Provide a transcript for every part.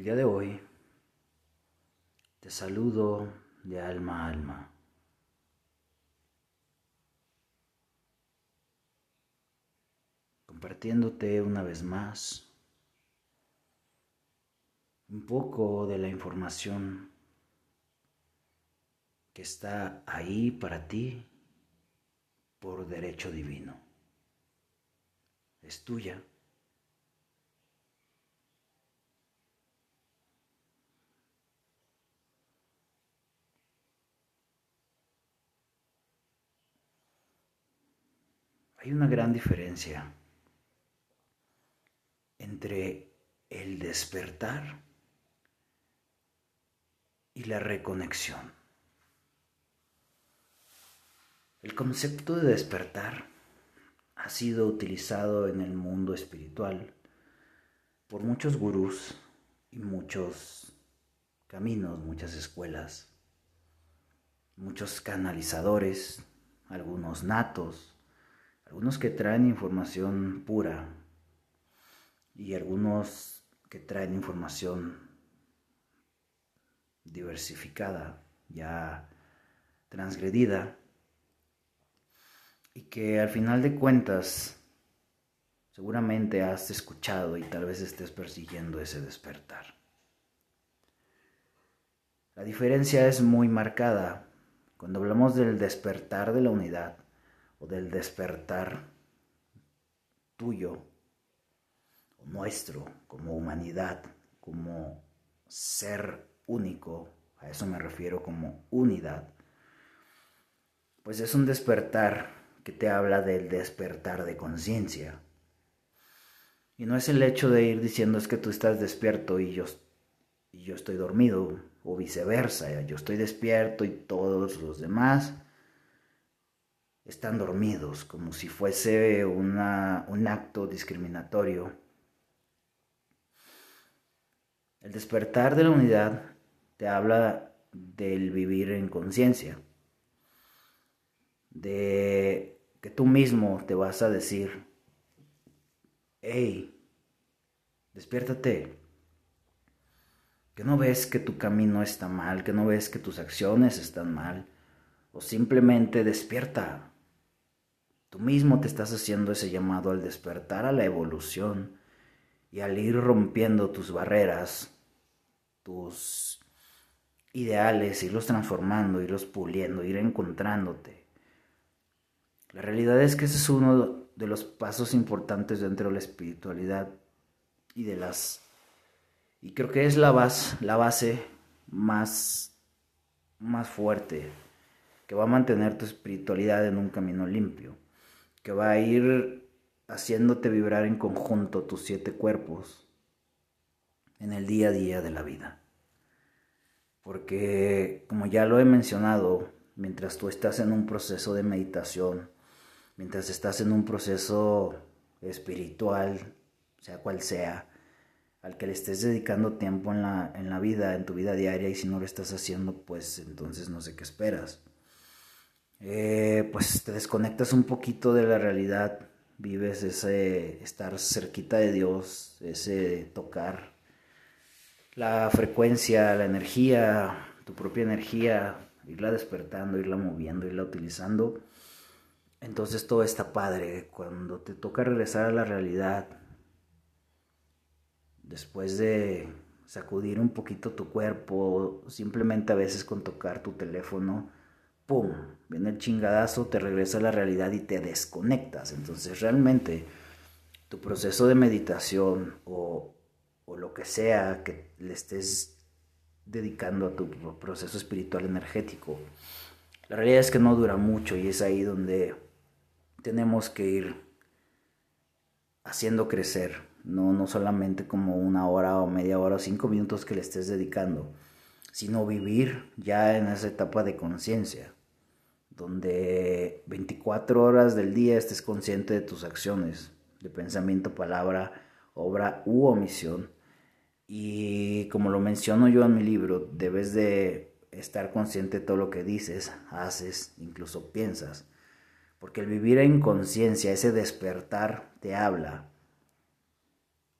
El día de hoy te saludo de alma a alma. Compartiéndote una vez más un poco de la información que está ahí para ti por derecho divino. Es tuya. Hay una gran diferencia entre el despertar y la reconexión. El concepto de despertar ha sido utilizado en el mundo espiritual por muchos gurús y muchos caminos, muchas escuelas, muchos canalizadores, algunos natos, algunos que traen información pura y algunos que traen información diversificada, ya transgredida, y que al final de cuentas seguramente has escuchado y tal vez estés persiguiendo ese despertar. La diferencia es muy marcada cuando hablamos del despertar de la unidad o del despertar tuyo o nuestro como humanidad, como ser único, a eso me refiero como unidad, pues es un despertar que te habla del despertar de conciencia. Y no es el hecho de ir diciendo es que tú estás despierto y yo, y yo estoy dormido, o viceversa, yo estoy despierto y todos los demás están dormidos, como si fuese un acto discriminatorio. El despertar de la unidad te habla del vivir en conciencia, de que tú mismo te vas a decir, hey, despiértate, que no ves que tu camino está mal, que no ves que tus acciones están mal, o simplemente despierta, Tú mismo te estás haciendo ese llamado al despertar a la evolución y al ir rompiendo tus barreras, tus ideales, irlos transformando, irlos puliendo, ir encontrándote. La realidad es que ese es uno de los pasos importantes dentro de la espiritualidad y de las y creo que es la base, la base más más fuerte que va a mantener tu espiritualidad en un camino limpio que va a ir haciéndote vibrar en conjunto tus siete cuerpos en el día a día de la vida. Porque, como ya lo he mencionado, mientras tú estás en un proceso de meditación, mientras estás en un proceso espiritual, sea cual sea, al que le estés dedicando tiempo en la, en la vida, en tu vida diaria, y si no lo estás haciendo, pues entonces no sé qué esperas. Eh, pues te desconectas un poquito de la realidad, vives ese estar cerquita de Dios, ese tocar la frecuencia, la energía, tu propia energía, irla despertando, irla moviendo, irla utilizando. Entonces todo está padre. Cuando te toca regresar a la realidad, después de sacudir un poquito tu cuerpo, simplemente a veces con tocar tu teléfono, ¡pum! Viene el chingadazo, te regresa a la realidad y te desconectas. Entonces realmente tu proceso de meditación o, o lo que sea que le estés dedicando a tu proceso espiritual energético, la realidad es que no dura mucho y es ahí donde tenemos que ir haciendo crecer, no, no solamente como una hora o media hora o cinco minutos que le estés dedicando, sino vivir ya en esa etapa de conciencia donde 24 horas del día estés consciente de tus acciones, de pensamiento, palabra, obra u omisión. Y como lo menciono yo en mi libro, debes de estar consciente de todo lo que dices, haces, incluso piensas. Porque el vivir en conciencia, ese despertar, te habla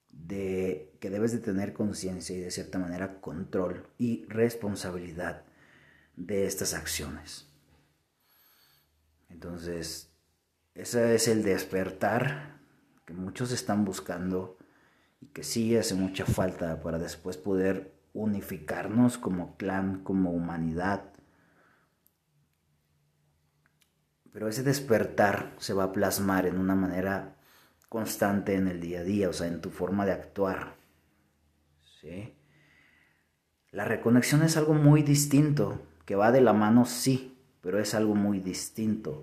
de que debes de tener conciencia y de cierta manera control y responsabilidad de estas acciones. Entonces, ese es el despertar que muchos están buscando y que sí hace mucha falta para después poder unificarnos como clan, como humanidad. Pero ese despertar se va a plasmar en una manera constante en el día a día, o sea, en tu forma de actuar. ¿Sí? La reconexión es algo muy distinto, que va de la mano, sí, pero es algo muy distinto.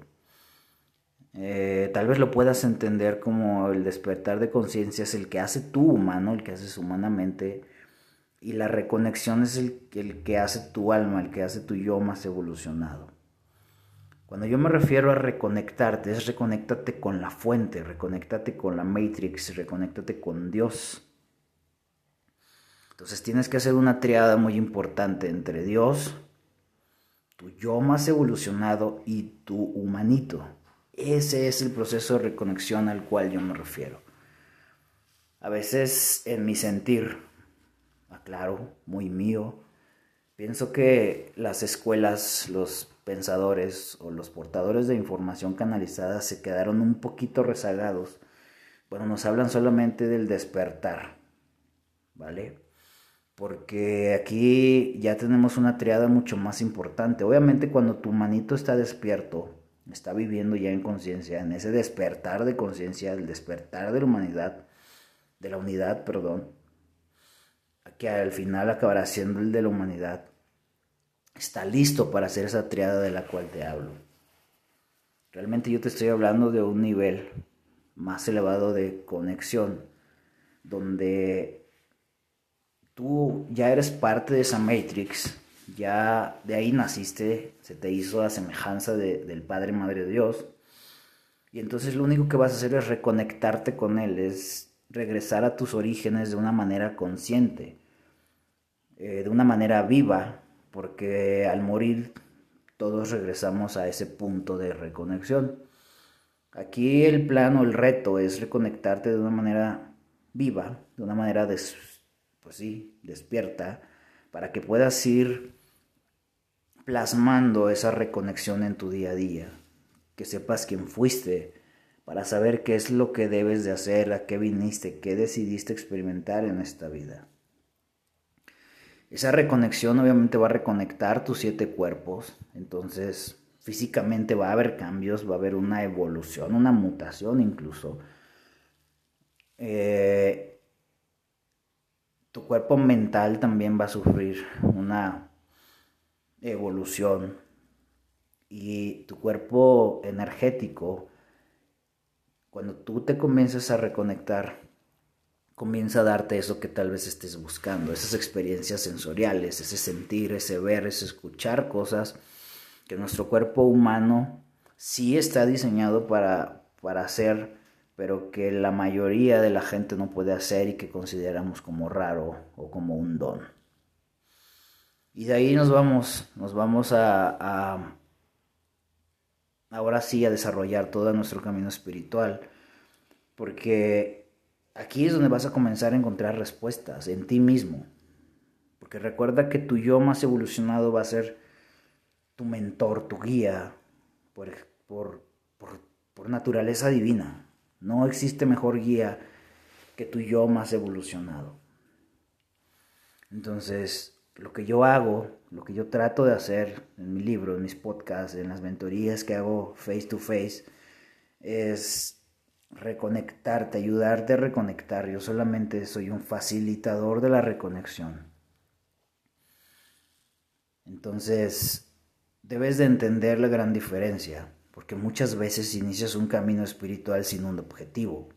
Eh, tal vez lo puedas entender como el despertar de conciencia es el que hace tú humano, el que haces humanamente, y la reconexión es el, el que hace tu alma, el que hace tu yo más evolucionado. Cuando yo me refiero a reconectarte, es reconéctate con la fuente, reconéctate con la Matrix, reconéctate con Dios. Entonces tienes que hacer una triada muy importante entre Dios, tu yo más evolucionado y tu humanito. Ese es el proceso de reconexión al cual yo me refiero. A veces en mi sentir, aclaro, muy mío, pienso que las escuelas, los pensadores o los portadores de información canalizada se quedaron un poquito rezagados. Bueno, nos hablan solamente del despertar, ¿vale? Porque aquí ya tenemos una triada mucho más importante. Obviamente cuando tu manito está despierto, está viviendo ya en conciencia, en ese despertar de conciencia, el despertar de la humanidad, de la unidad, perdón, que al final acabará siendo el de la humanidad, está listo para hacer esa triada de la cual te hablo. Realmente yo te estoy hablando de un nivel más elevado de conexión, donde tú ya eres parte de esa Matrix, ya de ahí naciste, se te hizo a semejanza del Padre Madre de Dios. Y entonces lo único que vas a hacer es reconectarte con Él, es regresar a tus orígenes de una manera consciente, eh, de una manera viva, porque al morir todos regresamos a ese punto de reconexión. Aquí el plano, el reto es reconectarte de una manera viva, de una manera de pues sí, despierta, para que puedas ir plasmando esa reconexión en tu día a día, que sepas quién fuiste, para saber qué es lo que debes de hacer, a qué viniste, qué decidiste experimentar en esta vida. Esa reconexión obviamente va a reconectar tus siete cuerpos, entonces físicamente va a haber cambios, va a haber una evolución, una mutación incluso. Eh, tu cuerpo mental también va a sufrir una evolución y tu cuerpo energético, cuando tú te comienzas a reconectar, comienza a darte eso que tal vez estés buscando, esas experiencias sensoriales, ese sentir, ese ver, ese escuchar cosas que nuestro cuerpo humano sí está diseñado para, para hacer pero que la mayoría de la gente no puede hacer y que consideramos como raro o como un don. Y de ahí nos vamos, nos vamos a, ahora sí a desarrollar todo nuestro camino espiritual, porque aquí es donde vas a comenzar a encontrar respuestas en ti mismo, porque recuerda que tu yo más evolucionado va a ser tu mentor, tu guía, por, por, por naturaleza divina. No existe mejor guía que tu yo más evolucionado. Entonces, lo que yo hago, lo que yo trato de hacer en mi libro, en mis podcasts, en las mentorías que hago face to face, es reconectarte, ayudarte a reconectar. Yo solamente soy un facilitador de la reconexión. Entonces, debes de entender la gran diferencia porque muchas veces inicias un camino espiritual sin un objetivo.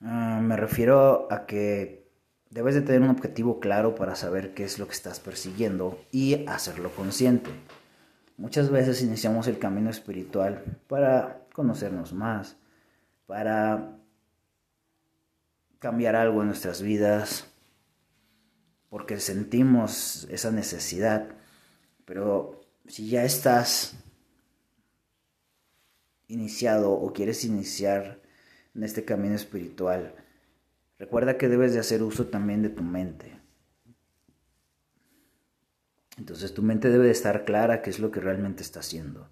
Ah, me refiero a que debes de tener un objetivo claro para saber qué es lo que estás persiguiendo y hacerlo consciente. Muchas veces iniciamos el camino espiritual para conocernos más, para cambiar algo en nuestras vidas, porque sentimos esa necesidad. Pero si ya estás iniciado o quieres iniciar en este camino espiritual, Recuerda que debes de hacer uso también de tu mente. Entonces tu mente debe de estar clara qué es lo que realmente está haciendo.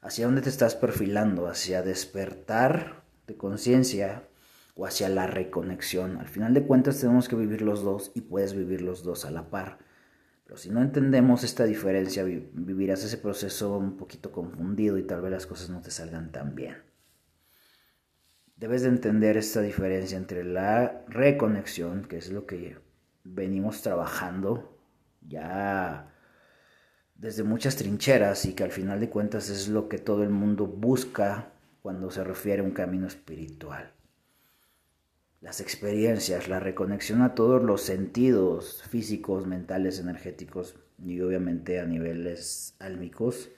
Hacia dónde te estás perfilando, hacia despertar de conciencia o hacia la reconexión. Al final de cuentas tenemos que vivir los dos y puedes vivir los dos a la par. Pero si no entendemos esta diferencia, vivirás ese proceso un poquito confundido y tal vez las cosas no te salgan tan bien. Debes de entender esta diferencia entre la reconexión, que es lo que venimos trabajando ya desde muchas trincheras y que al final de cuentas es lo que todo el mundo busca cuando se refiere a un camino espiritual. Las experiencias, la reconexión a todos los sentidos físicos, mentales, energéticos y obviamente a niveles álmicos,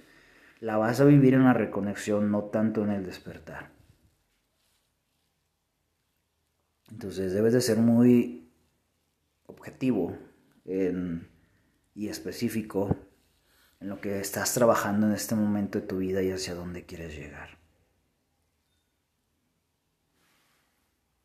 la vas a vivir en la reconexión, no tanto en el despertar. Entonces debes de ser muy objetivo y específico en lo que estás trabajando en este momento de tu vida y hacia dónde quieres llegar.